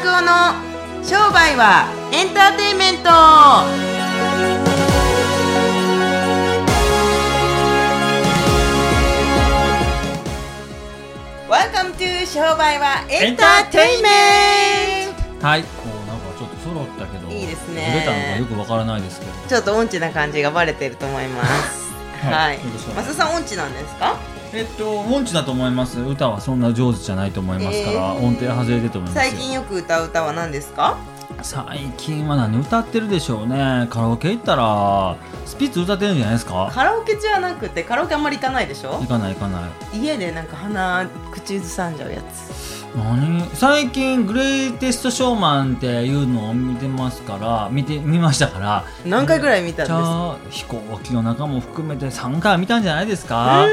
拓夫の商売はエンターテインメント。Welcome to 商売はエンターテインメンはい、こうなんかちょっと揃ったけど、いいですね。ずれたのかよくわからないですけど。トちょっと音痴な感じがバレてると思います。はいはい。さん音痴なんですか？えっと、音痴だと思います。歌はそんな上手じゃないと思いますから、えー音程外れてると思いますよ。最近よく歌う歌は何ですか？最近は何？歌ってるでしょうね。カラオケ行ったら、スピッツ歌ってるんじゃないですか？カラオケじゃなくてカラオケあんまり行かないでしょ？行かない行かない。家でなんか鼻口ずさんじゃうやつ何？最近グレイテストショーマンっていうのを見てますから見て見ましたから。何回ぐらい見たんです？かあ飛行機の中も含めて3回見たんじゃないですか、うん。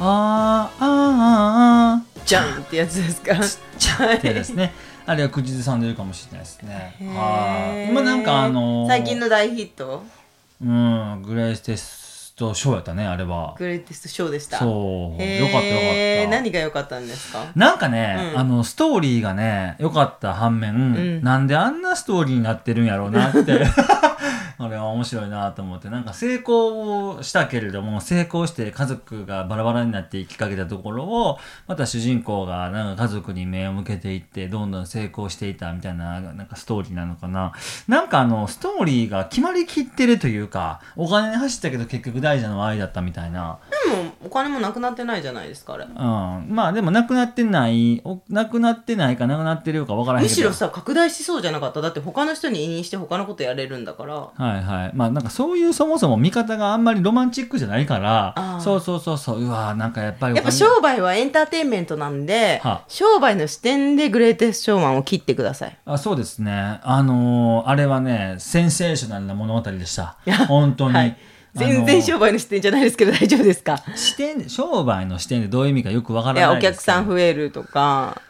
あーあーあーじゃんってやつですか？ちゃってですね。あれは口ずさんでるかもしれないですね。はい。今なんかあのー最近の大ヒット？うん、グレイテストショーやったね、あれは。グレイテストショーでしたそう。よかったよかった。何が良かったんですか？なんかね、うんあの、ストーリーがね、良かった反面、んなんであんなストーリーになってるんやろうなって。あれは面白いなと思って、なんか成功したけれども、成功して家族がバラバラになっていきかけたところを、また主人公がなんか家族に目を向けていって、どんどん成功していたみたいな、なんかストーリーなのかな。なんかあの、ストーリーが決まりきってるというか、お金に走ったけど結局大事なのは愛だったみたいな。でもお金もなくなってないじゃないですかあれ。うん、まあでもなくなってないおなくなってないかなくなってるか分からへんけど。むしろさ拡大しそうじゃなかった？だって他の人に委任して他のことやれるんだから。はいはいまあなんかそういうそもそも見方があんまりロマンチックじゃないからそうそうそうそう。うわーなんかやっぱりおやっぱ金商売はエンターテインメントなんでは。商売の視点でグレイテストショーマンを切ってください。あそうですね。あのーあれはねセンセーショナルな物語でした。や本当に、はい。全然商売の視点じゃないですけど大丈夫ですか？視点商売の視点でどういう意味かよくわからないです客さん増えるとか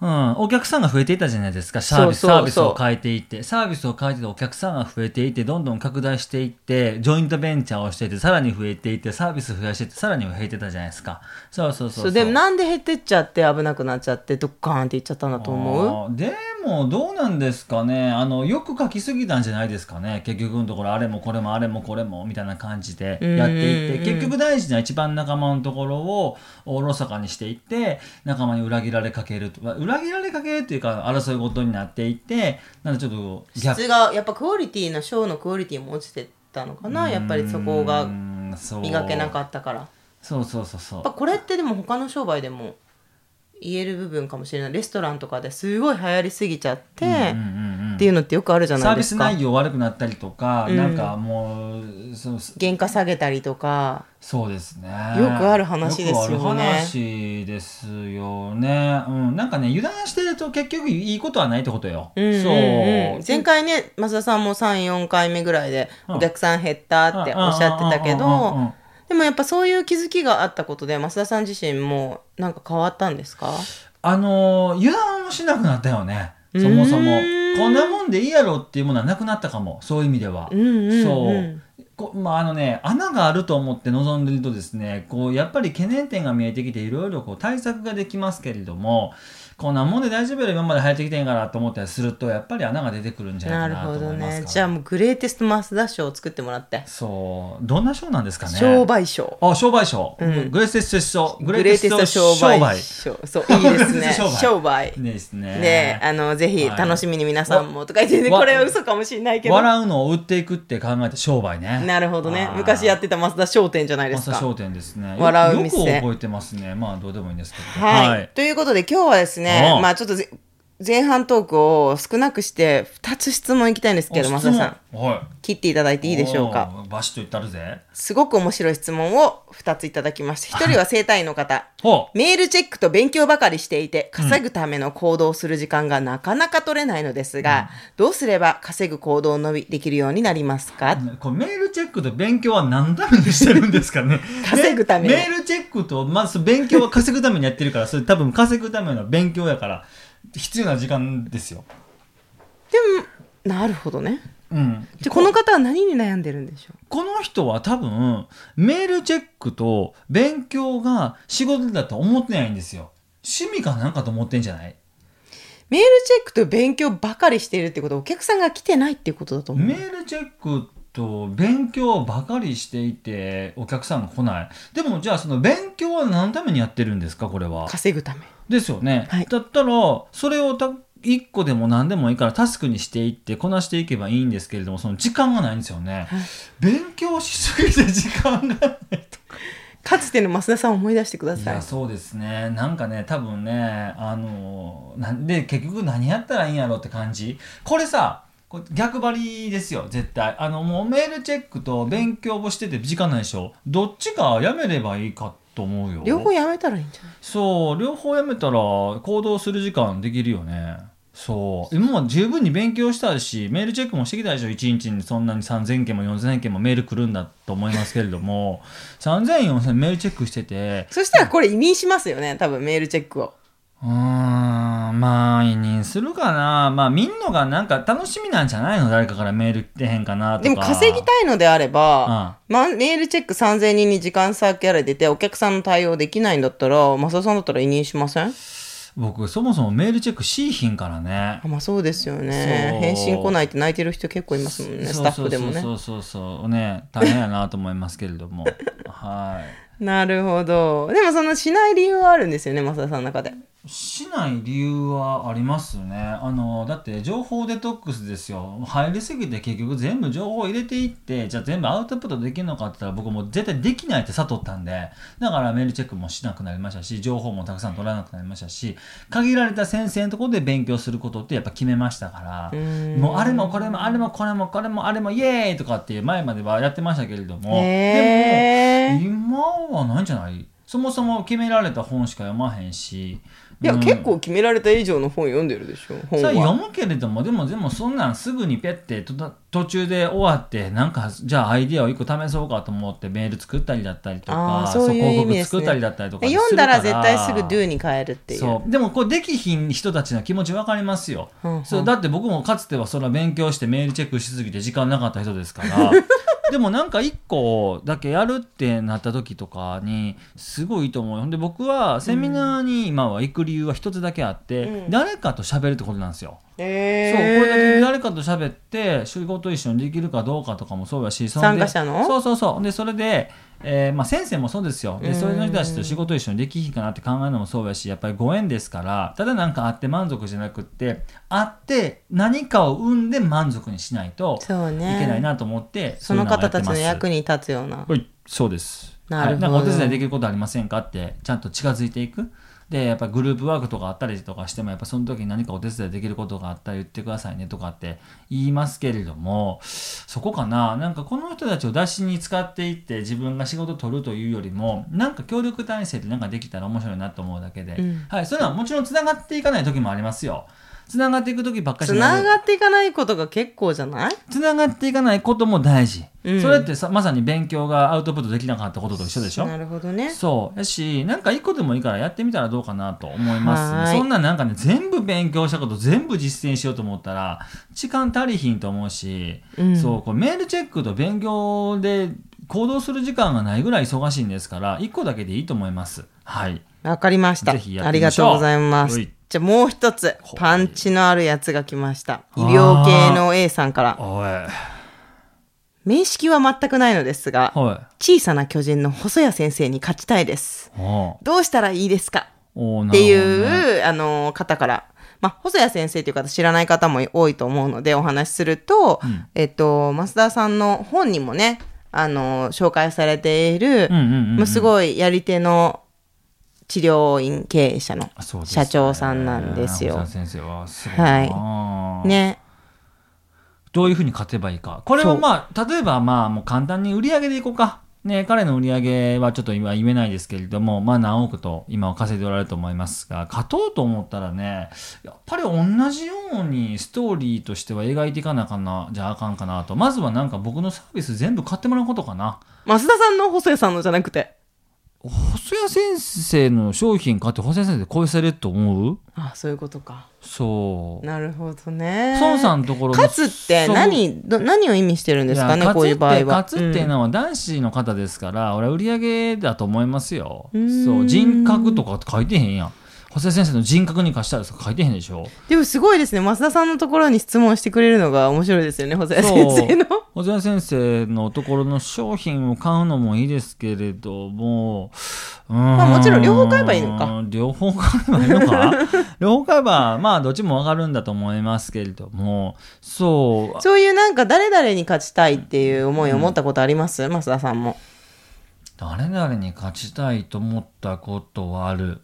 うん、お客さんが増えていたじゃないですか、サービス、サービスを変えていって、サービスを変えてお客さんが増えていって、どんどん拡大していって、ジョイントベンチャーをしていて、さらに増えていって、サービス増やしていって、さらに増えてたじゃないですか。そうそうそうでもなんで減ってっちゃって危なくなっちゃってドッカーンっていっちゃったんだと思う？でも、どうなんですかね。あの、よく書きすぎたんじゃないですかね。結局のところ、あれもこれもあれもこれも、みたいな感じでやっていって、結局大事な一番仲間のところをおろそかにしていって、仲間に裏切られかけると。まあ裏切られかけるっていうか、争い事になっていって、なんかちょっと逆。質がやっぱクオリティのショーのクオリティも落ちてたのかな。やっぱりそこが磨けなかったから。そうそうそうそう。ぱこれってでも他の商売でも言える部分かもしれない。レストランとかですごい流行りすぎちゃって、うんうんうんっていうのってよくあるじゃサービスないですか。内容悪くなったりとか、うん。なんかもう原価下げたりとか。そうですね。よくある話ですよね。よくある話ですよね、うん、なんかね油断してると結局いいことはないってことよ、うんうんうん。そう。前回ね増田さんも34回目ぐらいでうん。お客さん減ったっておっしゃってたけうんうんでもやっぱそういう気づきがあったことで増田さん自身もなんか変わったんですか？あのー油断をしなくなったよね。そもそも。こんなもんでいいやろっていうものはなくなったかも。そういう意味では、うんうんうんそう。こまああのね穴があると思って臨んでるとですねこうやっぱり懸念点が見えてきていろいろこう対策ができますけれどもこんなもんで大丈夫やろ今まで流行ってきてんからと思ったりするとやっぱり穴が出てくるんじゃなかなとないるほど思いますから。ねじゃあもうグレイテストマスダ賞を作ってもらって。そう。どんな賞なんですかね？商売賞あ商売賞、うん。グレイテスト賞グレイテスト商売賞そう。いいですね。商売商売ですね。であのぜひはい。楽しみに皆さんもとか言ってこれは嘘かもしれないけど。笑うのを売っていくって考えて商売ね。なるほどね。昔やってた増田商店じゃないですか。朝商店ですね。よ笑う店。よく覚えてますね。まあどうでもいいんですけど。はい、ということで今日はですねおうまあちょっとぜ前半トークを少なくして2つ質問いきたいんですけど増田さんん。はい。切っていただいていいでしょうか？バシッと言ったるぜ。すごく面白い質問を2ついただきました1人は生体院の方ほメールチェックと勉強ばかりしていて稼ぐための行動をする時間がなかなか取れないのですが、どうすれば稼ぐ行動を伸びできるようになりますか、う。これメールチェックと勉強は何のためにしてるんですかね。稼ぐためのメメールチェックとまず勉強は稼ぐためにやってるから、それ多分稼ぐための勉強やから必要な時間ですよ。でもなるほどねうん。じゃあこの方は何に悩んでるんでしょう？この人は多分メールチェックと勉強が仕事だと思ってないんですよ。趣味かなんかと思ってんじゃない？メールチェックと勉強ばかりしているってことはお客さんが来てないっていうことだと思う。メールチェックと勉強ばかりしていてお客さんが来ない。でもじゃあその勉強は何のためにやってるんですかこれは？稼ぐため。ですよね、はい。だったらそれをた1個でも何でもいいからタスクにしていってこなしていけばいいんですけれどもその時間がないんですよね、はい。勉強しすぎて時間がないか。つての増田さんを思い出してくだいさい。やそうですね。なんかね多分ねあのなんで結局何やったらいいんやろって感じ。これさ逆張りですよ絶対。あのもうメールチェックと勉強をしてて時間ないでしょ。どっちかやめればいいかと思うよ。両方やめたらいいんじゃない？そう両方やめたら行動する時間できるよね。そう。今も十分に勉強したしメールチェックもしてきたでしょ。1日にそんなに3000件も4000件もメール来るんだと思いますけれども。30004000メールチェックしてて。そしたらこれ委任しますよね、多分メールチェックを。うーんまあ委任するかな。まあ見んのがなんか楽しみなんじゃないの？誰かからメール来てへんかなとか。でも稼ぎたいのであれば、ま、メールチェック3000人に時間差キャラ出てお客さんの対応できないんだったら、増田さんだったら委任しません？僕そもそもメールチェックしいひんからね。あまあそうですよね。返信来ないって泣いてる人結構いますもんねスタッフでもね。そうそうそうそう。そうね大変やなと思いますけれども。はい。なるほど。でもそのしない理由はあるんですよね増田さんの中でしない理由はありますね。あのだって情報デトックスですよ。入りすぎて結局全部情報入れていってじゃあ全部アウトプットできるのかって言ったら僕もう絶対できないって悟ったんで。だからメールチェックもしなくなりましたし情報もたくさん取らなくなりましたし限られた先生のところで勉強することってやっぱ決めましたから。んもうあれもこれもあれもこれもこれもあれもイエーイとかっていう前まではやってましたけれども。でも今はないんじゃない？そもそも決められた本しか読まへんし。いや、うん。結構決められた以上の本読んでるでしょ本それ読はむけれどもでもでもそんなんすぐにペッてと途中で終わってなんかじゃあアイディアを一個試そうかと思ってメール作ったりだったりとかそういうね。作ったりだったりとか読んだら絶対すぐ do に変えるっていう。そう。でもこうできひん人たちの気持ち分かりますよ、うんうん。そう。だって僕もかつてはそれは勉強してメールチェックしすぎて時間なかった人ですから でもなんか一個だけやるってなった時とかにすごいいいと思うよ。ほんで僕はセミナーに今は行く理由は一つだけあって、うん。誰かと喋るってことなんですよ。へそうこれだけー誰かと喋って仕事一緒にできるかどうかとかもそうやし参加者の？そうそうそう。でそれで、えーまあ、先生もそうですよ。でそれの人たちと仕事一緒にできひんかなって考えるのもそうやしやっぱりご縁ですからただなんか会って満足じゃなくって会って何かを生んで満足にしないといけないなと思ってその方たちのに役に立つような。はい、そうです。なるほど。はい、なんかお手伝いできることありませんかってちゃんと近づいていく。でやっぱグループワークとかあったりとかしてもやっぱその時に何かお手伝いできることがあったら言ってくださいねとかって言いますけれどもそこかな。なんかこの人たちを出しに使っていって自分が仕事取るというよりもなんか協力体制でなんかできたら面白いなと思うだけで、うん。はい、それはもちろんつながっていかない時もありますよ。つながっていく時ばっかりつながっていかないことが結構じゃない？つながっていかないことも大事、うん。それってさまさに勉強がアウトプットできなかったことと一緒でしょ？なるほどね。そう。やしなんか一個でもいいからやってみたらどうかなと思います。そんななんかね全部勉強したこと全部実践しようと思ったら時間足りひんと思うし、うん。そうこれメールチェックと勉強で行動する時間がないぐらい忙しいんですから一個だけでいいと思います。はい。わかりました。ぜひやっありがとうございます。はい。じゃあもう一つパンチのあるやつが来ました。医療系の A さんから。面識は全くないのですが、はい。小さな巨人の細谷先生に勝ちたいです。どうしたらいいですか？っていう、ね。あの、方から。まあ、細谷先生という方知らない方も多いと思うのでお話しすると、うん。えっと、増田さんの本にもね、あの、紹介されている、すごいやり手の治療院経営者の社長さんなんですよ。細田先生はすごいな、ね。どういうふうに勝てばいいか。これはまあ例えばまあもう簡単に売り上げでいこうか。ね彼の売り上げはちょっと今言えないですけれどもまあ何億と今は稼いでおられると思いますが勝とうと思ったらねやっぱり同じようにストーリーとしては描いていかなあかんなじゃああかんかなと。まずはなんか僕のサービス全部買ってもらうことかな。増田さんの細谷さんのじゃなくて。細谷先生の商品買って細谷先生で超せれると思う？あ、そういうことか。そうなるほどね。孫さんのところの勝つって何、ど何を意味してるんですかね、やこういう場合は。勝つっていうのは男子の方ですから、俺は売り上げだと思いますよ。んそう人格とか書いてへんやん。補正先生の人格に貸したら書いてへんでしょ？でもすごいですね。増田さんのところに質問してくれるのが面白いですよね、細谷そう先生の。小沢先生のところの商品を買うのもいいですけれども、まあもちろん両方買えばいいのか。両方買えばいいのか？両方買えば、まあどっちもわかるんだと思いますけれども、そう、そういうなんか誰々に勝ちたいっていう思いを持ったことあります、増田さんも。誰々に勝ちたいと思ったことはある。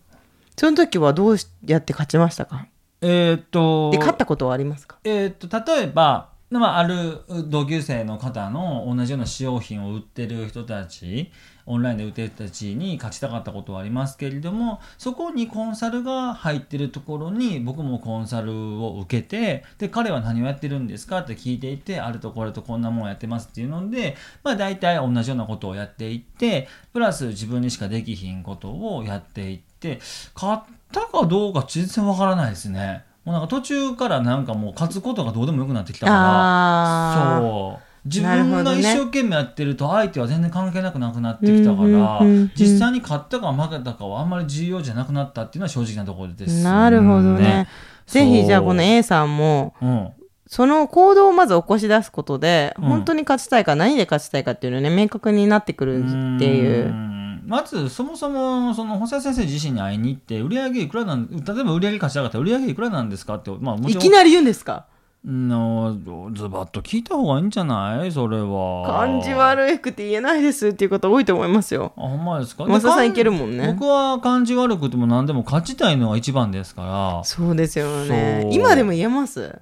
その時はどうやって勝ちましたか？えーっと、で、勝ったことはありますか？えーっと、例えば、まあ、ある同級生の方の同じような使用品を売ってる人たちオンラインで売ってる人たちに勝ちたかったことはありますけれどもそこにコンサルが入ってるところに僕もコンサルを受けてで彼は何をやってるんですか？って聞いていてあるとこれとこんなもんやってますっていうので、まあ、大体同じようなことをやっていってプラス自分にしかできひんことをやっていって買ったかどうか全然わからないですね。もうなんか途中からなんかもう勝つことがどうでもよくなってきたからそう。自分が一生懸命やってると相手は全然関係なくなくなってきたから、実際に勝ったか負けたかはあんまり重要じゃなくなったっていうのは正直なところです、なるほどね。ぜひじゃあこの A さんも、うん。その行動をまず起こし出すことで、うん。本当に勝ちたいか何で勝ちたいかっていうのね、明確になってくるっていう。う。んまずそもそもその細谷先生自身に会いに行って売り上げいくらなん例えば売り上げ貸し上がったら売り上げいくらなんですかってまあもちろん。いきなり言うんですか？のズバッと聞いた方がいいんじゃない？それは。感じ悪くて言えないですっていう方多いと思いますよ。あほんまですか？増田さんでいけるもんね。僕は感じ悪くても何でも勝ちたいのが一番ですから。そうですよね。そ。う今でも言えます？う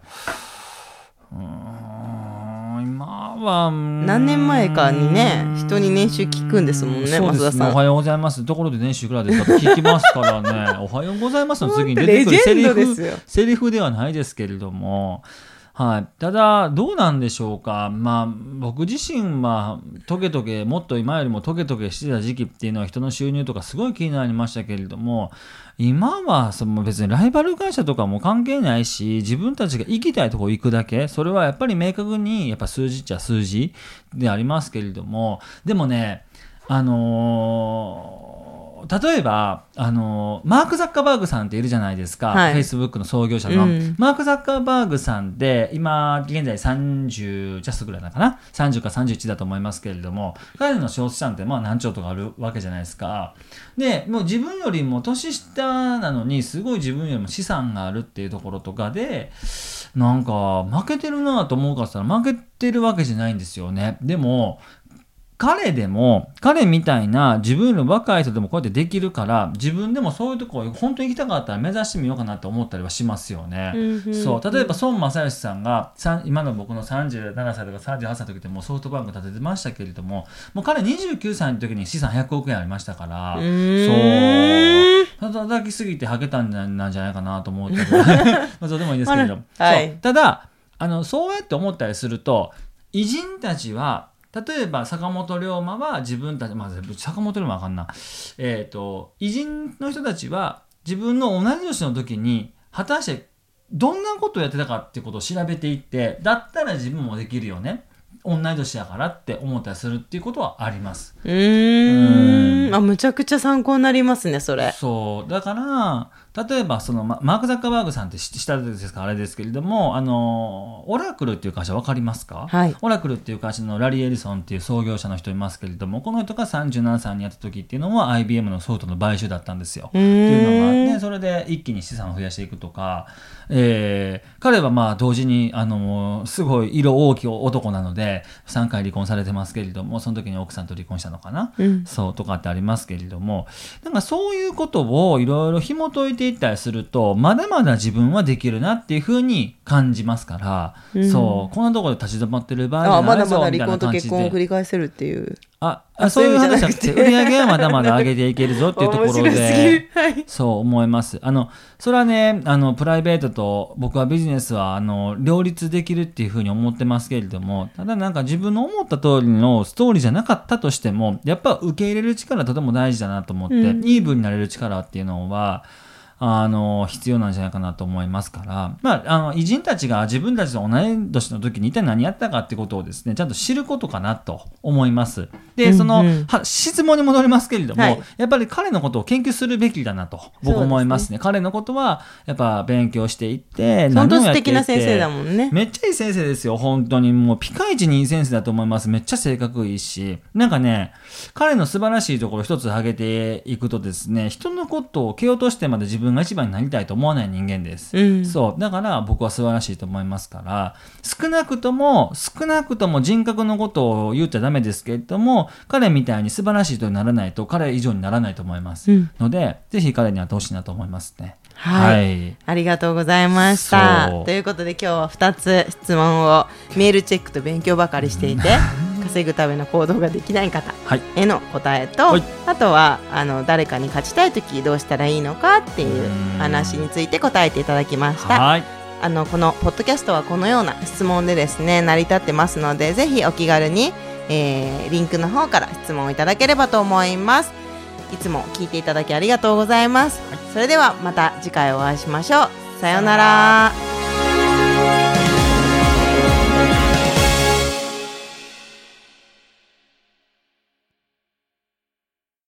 ーん。今は何何年前かにね人に年収聞くんですもんねそうです増田さん。ねおはようございます。ところで年収いくらですかと聞きますからね。おはようございますの次に出てくるセリフセリフではないですけれどもはい、ただ、どうなんでしょうか、まあ、僕自身はトゲトゲ、もっと今よりもトゲトゲしてた時期っていうのは人の収入とかすごい気になりましたけれども、今はその別にライバル会社とかも関係ないし、自分たちが行きたいとこ行くだけ、それはやっぱり明確にやっぱ数字っちゃ数字でありますけれども、でもね、あのー例えば、あのーマーク・ザッカーバーグさんっているじゃないですか、はい。Facebook の創業者の、うん。マーク・ザッカーバーグさんで今現在30ジャストぐらいなのかな？30か31だと思いますけれども彼の小資産ってまあ何兆とかあるわけじゃないですか。でもう自分よりも年下なのにすごい自分よりも資産があるっていうところとかでなんか負けてるなと思うかったら負けてるわけじゃないんですよね。でも彼でも彼みたいな自分より若い人でもこうやってできるから自分でもそういうところ本当に行きたかったら目指してみようかなって思ったりはしますよね。うんうん。そう。例えば孫正義さんが今の僕の37歳とか38歳の時でもうソフトバンク立ててましたけれどももう彼29歳の時に資産100億円ありましたからうそう。叩きすぎてはけたんじゃなんじゃないかなと思うけど まあそうでもいいですけれども、はい。ただあのそうやって思ったりすると偉人たちは例えば坂本龍馬は自分たち、まあ、坂本龍馬はあかんな、えー、と偉人の人たちは自分の同じ年の時に果たしてどんなことをやってたかってことを調べていってだったら自分もできるよね。同い年やからって思ったりするっていうことはあります。うん。あむちゃくちゃ参考になりますねそれ。そう。だから例えばそのママーク・ザッカーバーグさんって知知ったですかあれですけれどもあのオラクルっていう会社分かりますか、はい。オラクルっていう会社のラリー・エリソンっていう創業者の人いますけれどもこの人が37歳にやった時っていうのは IBM のソフトの買収だったんですよ。うっていうのがあってそれで一気に資産を増やしていくとか、えー彼はまあ同時にあのすごい色大きい男なので3回離婚されてますけれどもその時に奥さんと離婚したのかな、うん。そうとかってありますけれども。なんかそういうことをいろいろ紐解いていったりするとまだまだ自分はできるなっていうふうに感じますから、うん。そうこんなところで立ち止まってる場合じあゃないぞまだまだみたいな感じ離婚と結婚を繰で。り返せるっていう。あああそういう話じゃなくて。売り上げはまだまだ上げていけるぞっていうところでるはいそう思います。あの、それはね、あの、プライベートと僕はビジネスは、あの、両立できるっていうふうに思ってますけれども、ただなんか自分の思った通りのストーリーじゃなかったとしても、やっぱ受け入れる力とても大事だなと思って、うん。イーブンになれる力っていうのは、あの、必要なんじゃないかなと思いますから、まあ、あの、偉人たちが自分たちと同い年の時に一体何やったかってことをですね、ちゃんと知ることかなと思います。で、その、うんうんは質問に戻りますけれども、はいやっぱり彼のことを研究するべきだなと、僕思いますね。彼のことは、やっぱ勉強していって、本当素敵な先生だもんね。めっちゃいい先生ですよ、本当に。もう、ピカイチにいい先生だと思います。めっちゃ性格いいし。なんかね、彼の素晴らしいところ一つ挙げていくとですね、人のことを蹴落としてまで自分が一番になりたいと思わない人間です。うんそう。だから僕は素晴らしいと思いますから、少なくとも、少なくとも人格のことを言っちゃダメですけれども、彼みたいに素晴らしい人にならないと、彼以上にならないと思います。うんので、ぜひ彼に会ってほしいなと思いますね。はいはいありがとうございました。ということで今日は2つ質問をメールチェックと勉強ばかりしていて 稼ぐための行動ができない方はい。への答えと、はい。あとはあの誰かに勝ちたい時どうしたらいいのかっていううん。話について答えていただきました。はい。あのこのポッドキャストはこのような質問でですね成り立ってますのでぜひお気軽に、えーリンクの方から質問をいただければと思います。いつも聞いていただきありがとうございます、それではまた次回お会いしましょう。さようなら